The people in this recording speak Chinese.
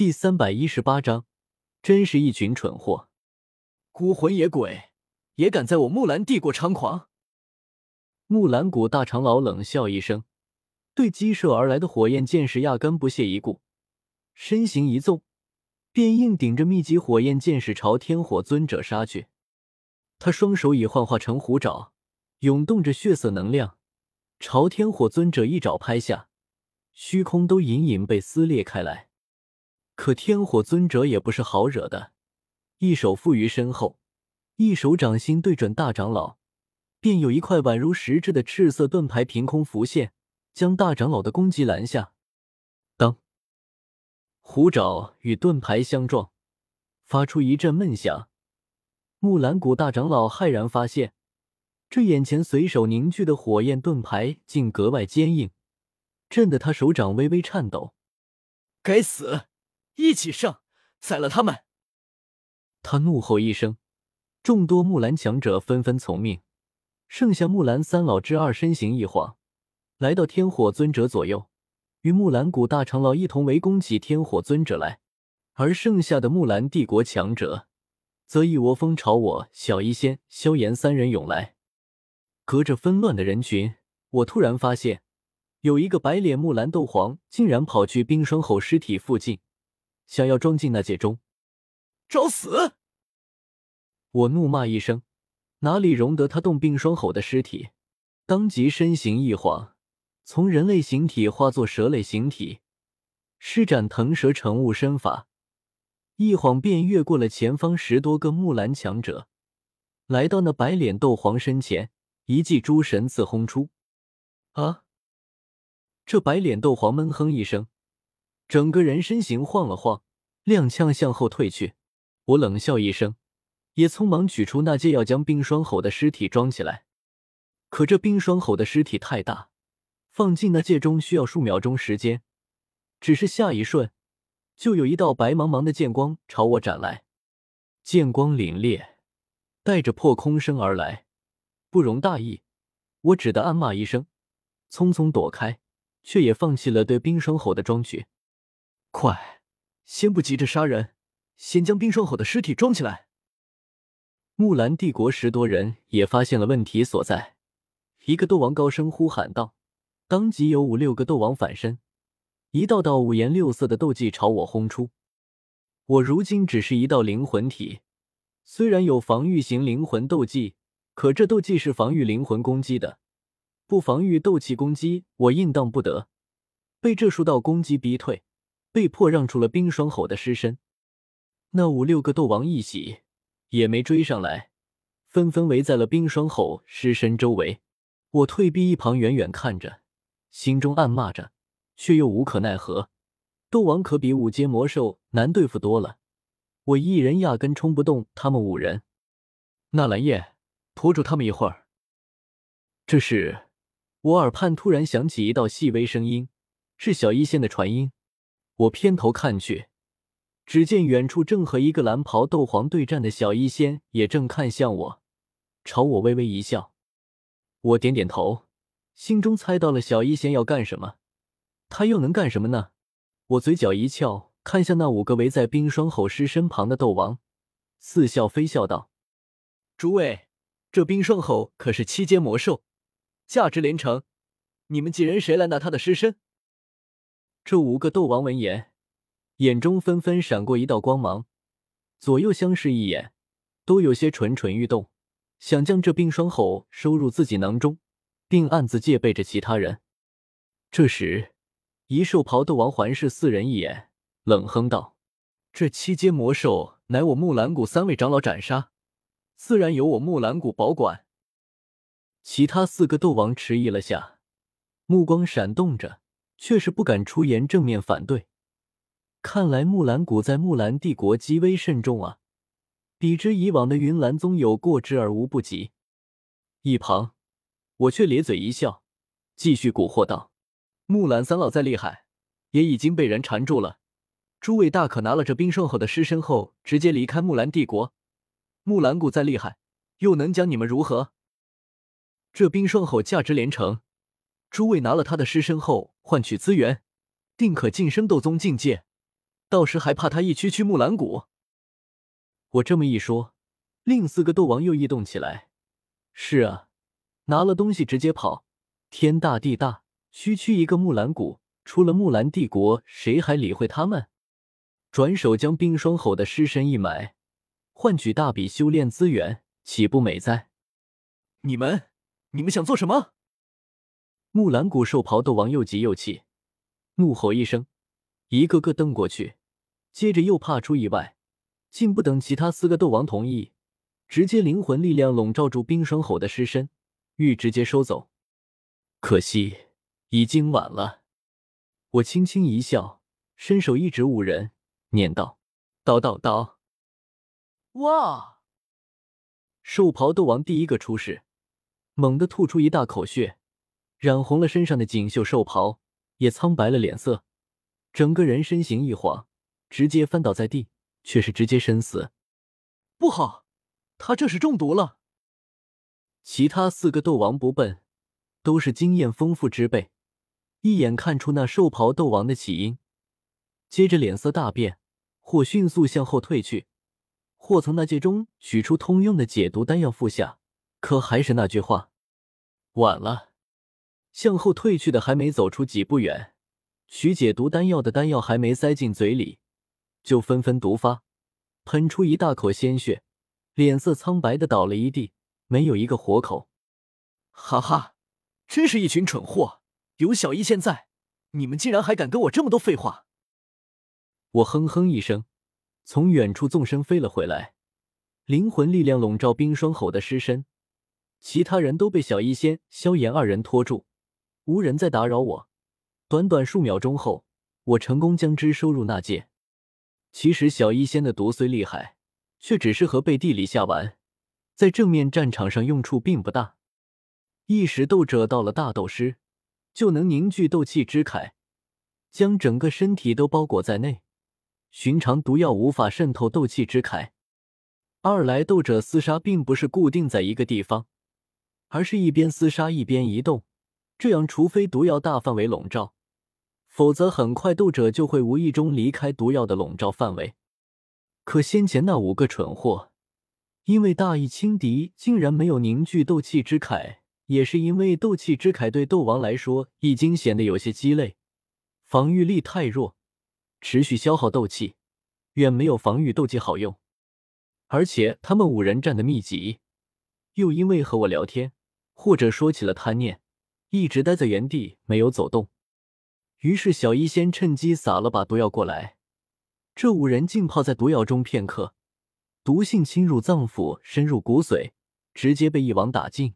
第三百一十八章，真是一群蠢货，孤魂野鬼也敢在我木兰帝国猖狂！木兰谷大长老冷笑一声，对激射而来的火焰剑士压根不屑一顾，身形一纵，便硬顶着密集火焰剑士朝天火尊者杀去。他双手已幻化成虎爪，涌动着血色能量，朝天火尊者一爪拍下，虚空都隐隐被撕裂开来。可天火尊者也不是好惹的，一手负于身后，一手掌心对准大长老，便有一块宛如实质的赤色盾牌凭空浮现，将大长老的攻击拦下。当，虎爪与盾牌相撞，发出一阵闷响。木兰谷大长老骇然发现，这眼前随手凝聚的火焰盾牌竟格外坚硬，震得他手掌微微颤抖。该死！一起上，宰了他们！他怒吼一声，众多木兰强者纷纷从命，剩下木兰三老之二身形一晃，来到天火尊者左右，与木兰谷大长老一同围攻起天火尊者来，而剩下的木兰帝国强者。则一窝蜂朝我、小医仙、萧炎三人涌来。隔着纷乱的人群，我突然发现，有一个白脸木兰斗皇竟然跑去冰霜吼尸体附近，想要装进那界中。找死！我怒骂一声，哪里容得他动冰霜吼的尸体？当即身形一晃，从人类形体化作蛇类形体，施展腾蛇乘雾身法。一晃便越过了前方十多个木兰强者，来到那白脸斗皇身前，一记诸神刺轰出。啊！这白脸斗皇闷哼一声，整个人身形晃了晃，踉跄向后退去。我冷笑一声，也匆忙取出那戒要将冰霜吼的尸体装起来。可这冰霜吼的尸体太大，放进那戒中需要数秒钟时间，只是下一瞬。就有一道白茫茫的剑光朝我斩来，剑光凛冽，带着破空声而来，不容大意。我只得暗骂一声，匆匆躲开，却也放弃了对冰霜吼的装取。快，先不急着杀人，先将冰霜吼的尸体装起来。木兰帝国十多人也发现了问题所在，一个斗王高声呼喊道，当即有五六个斗王反身。一道道五颜六色的斗技朝我轰出，我如今只是一道灵魂体，虽然有防御型灵魂斗技，可这斗技是防御灵魂攻击的，不防御斗气攻击，我应当不得。被这数道攻击逼退，被迫让出了冰霜吼的尸身。那五六个斗王一喜，也没追上来，纷纷围在了冰霜吼尸身周围。我退避一旁，远远看着，心中暗骂着。却又无可奈何，斗王可比五阶魔兽难对付多了，我一人压根冲不动他们五人。纳兰叶，拖住他们一会儿。这时，我耳畔突然响起一道细微声音，是小医仙的传音。我偏头看去，只见远处正和一个蓝袍斗皇对战的小医仙也正看向我，朝我微微一笑。我点点头，心中猜到了小医仙要干什么。他又能干什么呢？我嘴角一翘，看向那五个围在冰霜吼尸身旁的斗王，似笑非笑道：“诸位，这冰霜吼可是七阶魔兽，价值连城。你们几人谁来拿他的尸身？”这五个斗王闻言，眼中纷纷闪过一道光芒，左右相视一眼，都有些蠢蠢欲动，想将这冰霜吼收入自己囊中，并暗自戒备着其他人。这时。一兽袍斗王环视四人一眼，冷哼道：“这七阶魔兽乃我木兰谷三位长老斩杀，自然由我木兰谷保管。”其他四个斗王迟疑了下，目光闪动着，却是不敢出言正面反对。看来木兰谷在木兰帝国极为慎重啊，比之以往的云岚宗有过之而无不及。一旁，我却咧嘴一笑，继续蛊惑道。木兰三老再厉害，也已经被人缠住了。诸位大可拿了这冰霜后的尸身后，直接离开木兰帝国。木兰谷再厉害，又能将你们如何？这冰霜吼价值连城，诸位拿了他的尸身后换取资源，定可晋升斗宗境界。到时还怕他一区区木兰谷？我这么一说，另四个斗王又异动起来。是啊，拿了东西直接跑，天大地大，区区一个木兰谷，出了木兰帝国，谁还理会他们？转手将冰霜吼的尸身一埋，换取大笔修炼资源，岂不美哉？你们，你们想做什么？木兰谷兽袍斗王又急又气，怒吼一声，一个个瞪过去，接着又怕出意外，竟不等其他四个斗王同意，直接灵魂力量笼罩住冰霜吼的尸身，欲直接收走。可惜已经晚了。我轻轻一笑，伸手一指五人。念道：“刀刀刀！”哇！兽袍斗王第一个出世，猛地吐出一大口血，染红了身上的锦绣兽袍，也苍白了脸色，整个人身形一晃，直接翻倒在地，却是直接身死。不好，他这是中毒了！其他四个斗王不笨，都是经验丰富之辈，一眼看出那兽袍斗王的起因，接着脸色大变。或迅速向后退去，或从那戒中取出通用的解毒丹药服下。可还是那句话，晚了。向后退去的还没走出几步远，取解毒丹药的丹药还没塞进嘴里，就纷纷毒发，喷出一大口鲜血，脸色苍白的倒了一地，没有一个活口。哈哈，真是一群蠢货！有小医仙在，你们竟然还敢跟我这么多废话！我哼哼一声，从远处纵身飞了回来，灵魂力量笼罩冰霜吼的尸身，其他人都被小医仙、萧炎二人拖住，无人再打扰我。短短数秒钟后，我成功将之收入纳戒。其实小医仙的毒虽厉害，却只适合背地里下玩，在正面战场上用处并不大。一时斗者到了大斗师，就能凝聚斗气之铠，将整个身体都包裹在内。寻常毒药无法渗透斗气之铠。二来，斗者厮杀并不是固定在一个地方，而是一边厮杀一边移动。这样，除非毒药大范围笼罩，否则很快斗者就会无意中离开毒药的笼罩范围。可先前那五个蠢货，因为大意轻敌，竟然没有凝聚斗气之铠，也是因为斗气之铠对斗王来说已经显得有些鸡肋，防御力太弱。持续消耗斗气，远没有防御斗技好用。而且他们五人战的密集，又因为和我聊天，或者说起了贪念，一直待在原地没有走动。于是小医仙趁机撒了把毒药过来，这五人浸泡在毒药中片刻，毒性侵入脏腑，深入骨髓，直接被一网打尽。